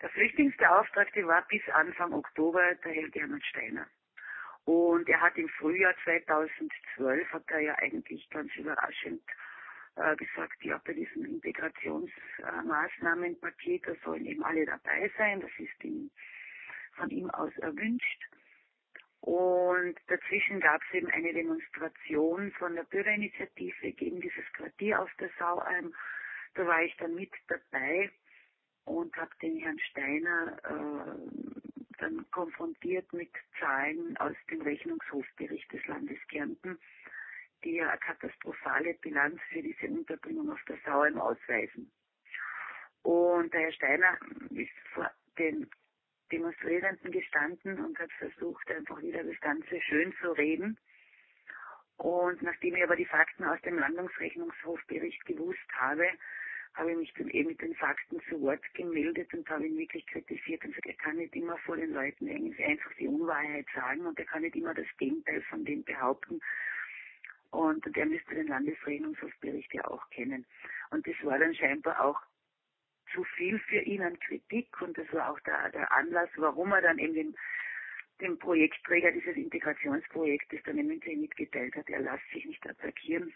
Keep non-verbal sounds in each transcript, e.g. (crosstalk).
Der Flüchtlingsbeauftragte war bis Anfang Oktober der Herr Gernot Steiner. Und er hat im Frühjahr 2012, hat er ja eigentlich ganz überraschend äh, gesagt, ja, bei diesem Integrationsmaßnahmenpaket, da sollen eben alle dabei sein. Das ist ihm, von ihm aus erwünscht. Und dazwischen gab es eben eine Demonstration von der Bürgerinitiative gegen dieses Quartier auf der Saualm. Da war ich dann mit dabei und habe den Herrn Steiner äh, dann konfrontiert mit Zahlen aus dem Rechnungshofbericht des Landes Kärnten, die ja eine katastrophale Bilanz für diese Unterbringung auf der Saualm ausweisen. Und der Herr Steiner ist vor den Demonstrierenden gestanden und hat versucht, einfach wieder das Ganze schön zu reden. Und nachdem ich aber die Fakten aus dem Landungsrechnungshofbericht gewusst habe, habe ich mich dann eben mit den Fakten zu Wort gemeldet und habe ihn wirklich kritisiert und gesagt, er kann nicht immer vor den Leuten irgendwie einfach die Unwahrheit sagen und er kann nicht immer das Gegenteil von dem behaupten. Und der müsste den Landesrechnungshofbericht ja auch kennen. Und das war dann scheinbar auch zu viel für ihn an Kritik und das war auch der, der Anlass, warum er dann eben den, dem Projektträger dieses Integrationsprojektes dann im Internet mitgeteilt hat, er lässt sich nicht attackieren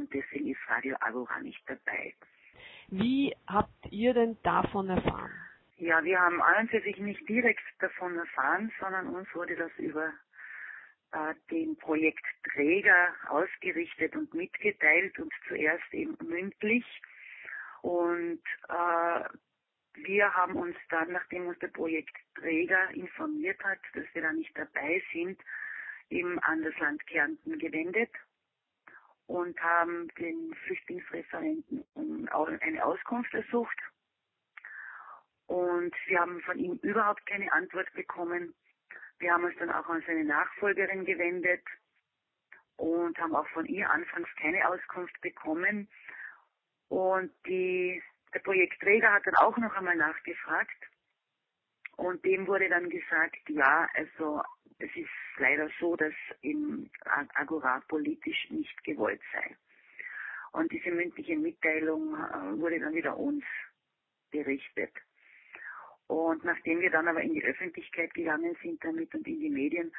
und deswegen ist Radio Agora nicht dabei. Wie habt ihr denn davon erfahren? Ja, wir haben an und für sich nicht direkt davon erfahren, sondern uns wurde das über äh, den Projektträger ausgerichtet und mitgeteilt und zuerst eben mündlich. Und äh, wir haben uns dann, nachdem uns der Projektträger informiert hat, dass wir da nicht dabei sind, eben an das Land Kärnten gewendet und haben den Flüchtlingsreferenten eine Auskunft ersucht. Und wir haben von ihm überhaupt keine Antwort bekommen. Wir haben uns dann auch an seine Nachfolgerin gewendet und haben auch von ihr anfangs keine Auskunft bekommen. Und die, der Projektträger hat dann auch noch einmal nachgefragt. Und dem wurde dann gesagt, ja, also es ist leider so, dass im Agora politisch nicht gewollt sei. Und diese mündliche Mitteilung äh, wurde dann wieder uns berichtet. Und nachdem wir dann aber in die Öffentlichkeit gegangen sind damit und in die Medien,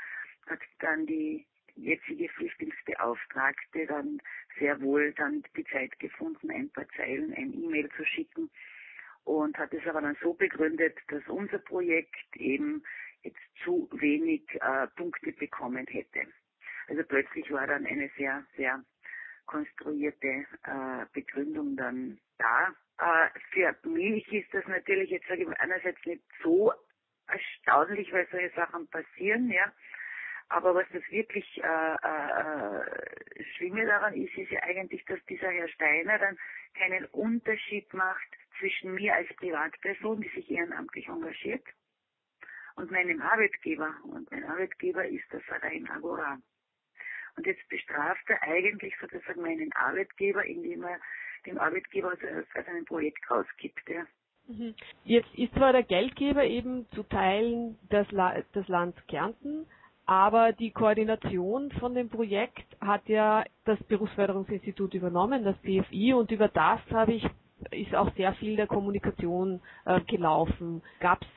hat dann die jetzige Flüchtlingsbeauftragte dann sehr wohl dann die Zeit gefunden, ein paar Zeilen, ein E-Mail zu schicken und hat es aber dann so begründet, dass unser Projekt eben zu wenig äh, Punkte bekommen hätte. Also plötzlich war dann eine sehr, sehr konstruierte äh, Begründung dann da. Äh, für mich ist das natürlich jetzt ich einerseits nicht so erstaunlich, weil solche Sachen passieren, ja. Aber was das wirklich äh, äh, Schlimme daran ist, ist ja eigentlich, dass dieser Herr Steiner dann keinen Unterschied macht zwischen mir als Privatperson, die sich ehrenamtlich engagiert, und meinem Arbeitgeber. Und mein Arbeitgeber ist der Verein Agora. Und jetzt bestraft er eigentlich sozusagen meinen Arbeitgeber, indem er dem Arbeitgeber also ein Projekt rausgibt. Ja. Mhm. Jetzt ist zwar der Geldgeber eben zu Teilen das, La das Land Kärnten, aber die Koordination von dem Projekt hat ja das Berufsförderungsinstitut übernommen, das BFI, und über das habe ich ist auch sehr viel der Kommunikation äh, gelaufen. Gab es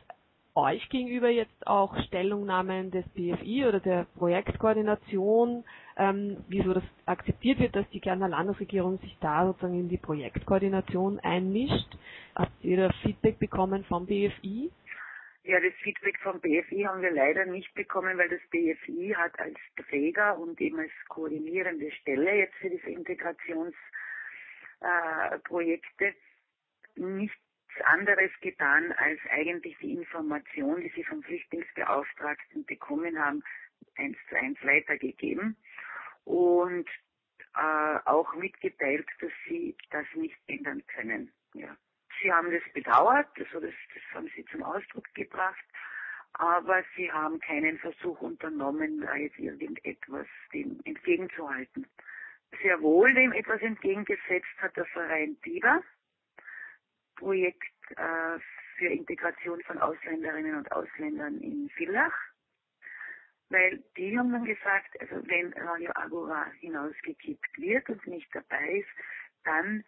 euch gegenüber jetzt auch Stellungnahmen des BFI oder der Projektkoordination, ähm, wieso das akzeptiert wird, dass die Kärntner Landesregierung sich da sozusagen in die Projektkoordination einmischt? Habt ihr da Feedback bekommen vom BFI? Ja, das Feedback vom BFI haben wir leider nicht bekommen, weil das BFI hat als Träger und eben als koordinierende Stelle jetzt für diese Integrationsprojekte äh, nichts anderes getan, als eigentlich die Information, die sie vom Flüchtlingsbeauftragten bekommen haben, eins zu eins weitergegeben und äh, auch mitgeteilt, dass sie das nicht ändern können. Ja. Sie haben das bedauert, also das, das haben sie zum Ausdruck gebracht, aber sie haben keinen Versuch unternommen, da jetzt irgendetwas dem entgegenzuhalten. Sehr wohl dem etwas entgegengesetzt hat der Verein Biber, Projekt äh, für Integration von Ausländerinnen und Ausländern in Villach, weil die haben dann gesagt, also wenn Radio Agora hinausgekippt wird und nicht dabei ist, dann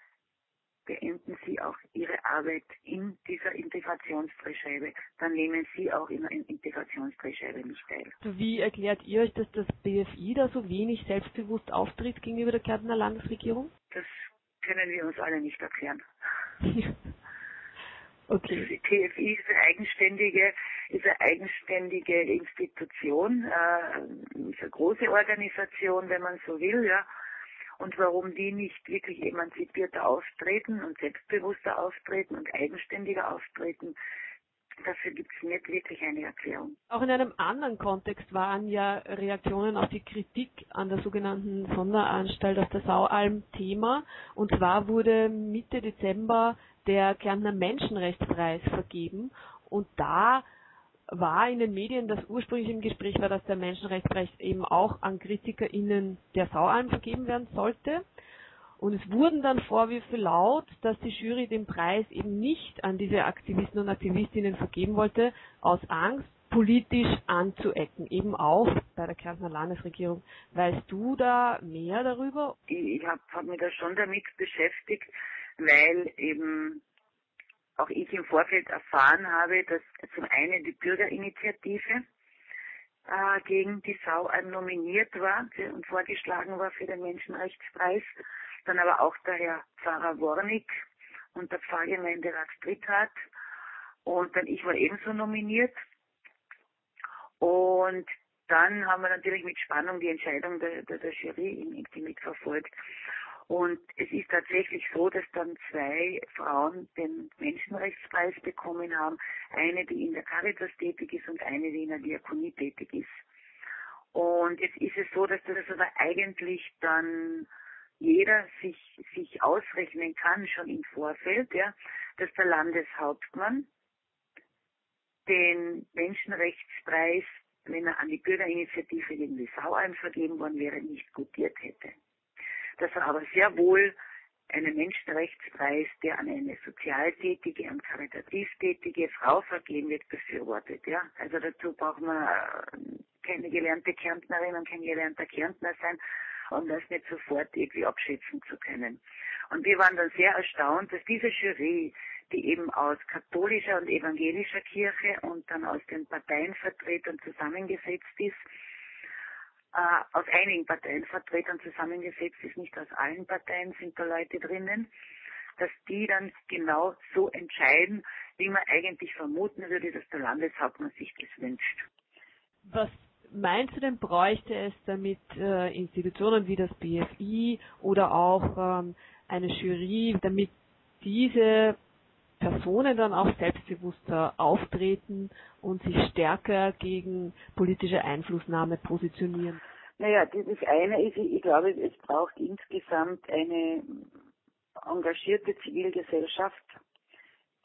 beenden Sie auch Ihre Arbeit in dieser Integrationsdrehscheibe, dann nehmen Sie auch in der Integrationsdrehscheibe nicht teil. Wie erklärt ihr euch, dass das BFI da so wenig selbstbewusst auftritt gegenüber der Kärntner Landesregierung? Das können wir uns alle nicht erklären. (laughs) okay. Die TFI ist eine eigenständige, ist eine eigenständige Institution, äh, ist eine große Organisation, wenn man so will, ja und warum die nicht wirklich emanzipierter auftreten und selbstbewusster auftreten und eigenständiger auftreten, dafür gibt es nicht wirklich eine Erklärung. Auch in einem anderen Kontext waren ja Reaktionen auf die Kritik an der sogenannten Sonderanstalt auf der Saualm Thema. Und zwar wurde Mitte Dezember der Kärntner Menschenrechtspreis vergeben. Und da war in den Medien, dass ursprünglich im Gespräch war, dass der Menschenrechtspreis eben auch an KritikerInnen der Saualm vergeben werden sollte. Und es wurden dann Vorwürfe laut, dass die Jury den Preis eben nicht an diese Aktivisten und Aktivistinnen vergeben wollte, aus Angst, politisch anzuecken, eben auch bei der Kärntner Landesregierung. Weißt du da mehr darüber? Ich habe hab mich da schon damit beschäftigt, weil eben auch ich im Vorfeld erfahren habe, dass zum einen die Bürgerinitiative äh, gegen die Sau nominiert war und vorgeschlagen war für den Menschenrechtspreis, dann aber auch der Herr Pfarrer Wornik und der Pfarrgemeinderat Stritthardt und dann ich war ebenso nominiert und dann haben wir natürlich mit Spannung die Entscheidung der, der, der Jury irgendwie mitverfolgt. Und es ist tatsächlich so, dass dann zwei Frauen den Menschenrechtspreis bekommen haben. Eine, die in der Caritas tätig ist und eine, die in der Diakonie tätig ist. Und jetzt ist es so, dass das aber eigentlich dann jeder sich, sich ausrechnen kann, schon im Vorfeld, ja, dass der Landeshauptmann den Menschenrechtspreis, wenn er an die Bürgerinitiative gegen die Saualm vergeben worden wäre, nicht gutiert hätte dass er aber sehr wohl einen Menschenrechtspreis, der an eine sozial tätige und karitativ tätige Frau vergeben wird, befürwortet. Ja? Also dazu braucht man äh, keine gelernte Kärntnerin und kein gelernter Kärntner sein, um das nicht sofort irgendwie abschätzen zu können. Und wir waren dann sehr erstaunt, dass diese Jury, die eben aus katholischer und evangelischer Kirche und dann aus den Parteienvertretern zusammengesetzt ist, äh, aus einigen Parteienvertretern zusammengesetzt ist, nicht aus allen Parteien sind da Leute drinnen, dass die dann genau so entscheiden, wie man eigentlich vermuten würde, dass der Landeshauptmann sich das wünscht. Was meinst du denn, bräuchte es damit äh, Institutionen wie das BFI oder auch ähm, eine Jury, damit diese Personen dann auch selbstbewusster auftreten und sich stärker gegen politische Einflussnahme positionieren? Naja, das eine ist, ich glaube, es braucht insgesamt eine engagierte Zivilgesellschaft,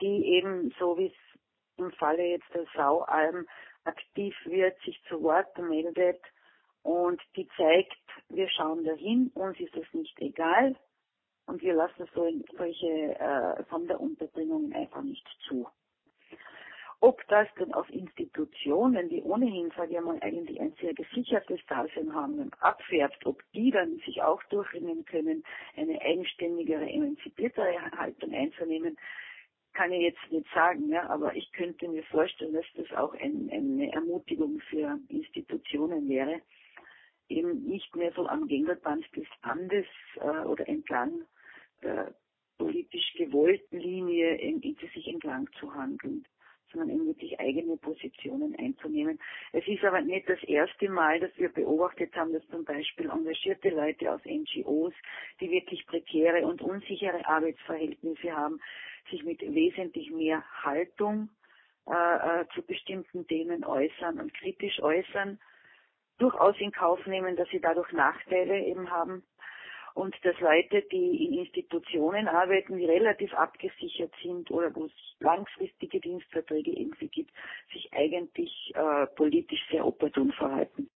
die eben, so wie es im Falle jetzt der Saualm aktiv wird, sich zu Wort meldet und die zeigt, wir schauen dahin, uns ist es nicht egal, und wir lassen so solche äh, Sonderunterbringungen einfach nicht zu. Ob das dann auf Institutionen, die ohnehin, sage ich mal, eigentlich ein sehr gesichertes Dasein haben, abfärbt, ob die dann sich auch durchringen können, eine eigenständigere, emanzipiertere Haltung einzunehmen, kann ich jetzt nicht sagen, ja, aber ich könnte mir vorstellen, dass das auch ein, eine Ermutigung für Institutionen wäre, eben nicht mehr so am Gängelband des Bandes äh, oder entlang der politisch gewollten Linie in, in sich entlang zu handeln, sondern eben wirklich eigene Positionen einzunehmen. Es ist aber nicht das erste Mal, dass wir beobachtet haben, dass zum Beispiel engagierte Leute aus NGOs, die wirklich prekäre und unsichere Arbeitsverhältnisse haben, sich mit wesentlich mehr Haltung äh, äh, zu bestimmten Themen äußern und kritisch äußern, durchaus in Kauf nehmen, dass sie dadurch Nachteile eben haben und dass Leute, die in Institutionen arbeiten, die relativ abgesichert sind oder wo es langfristige Dienstverträge irgendwie gibt, sich eigentlich äh, politisch sehr opportun verhalten.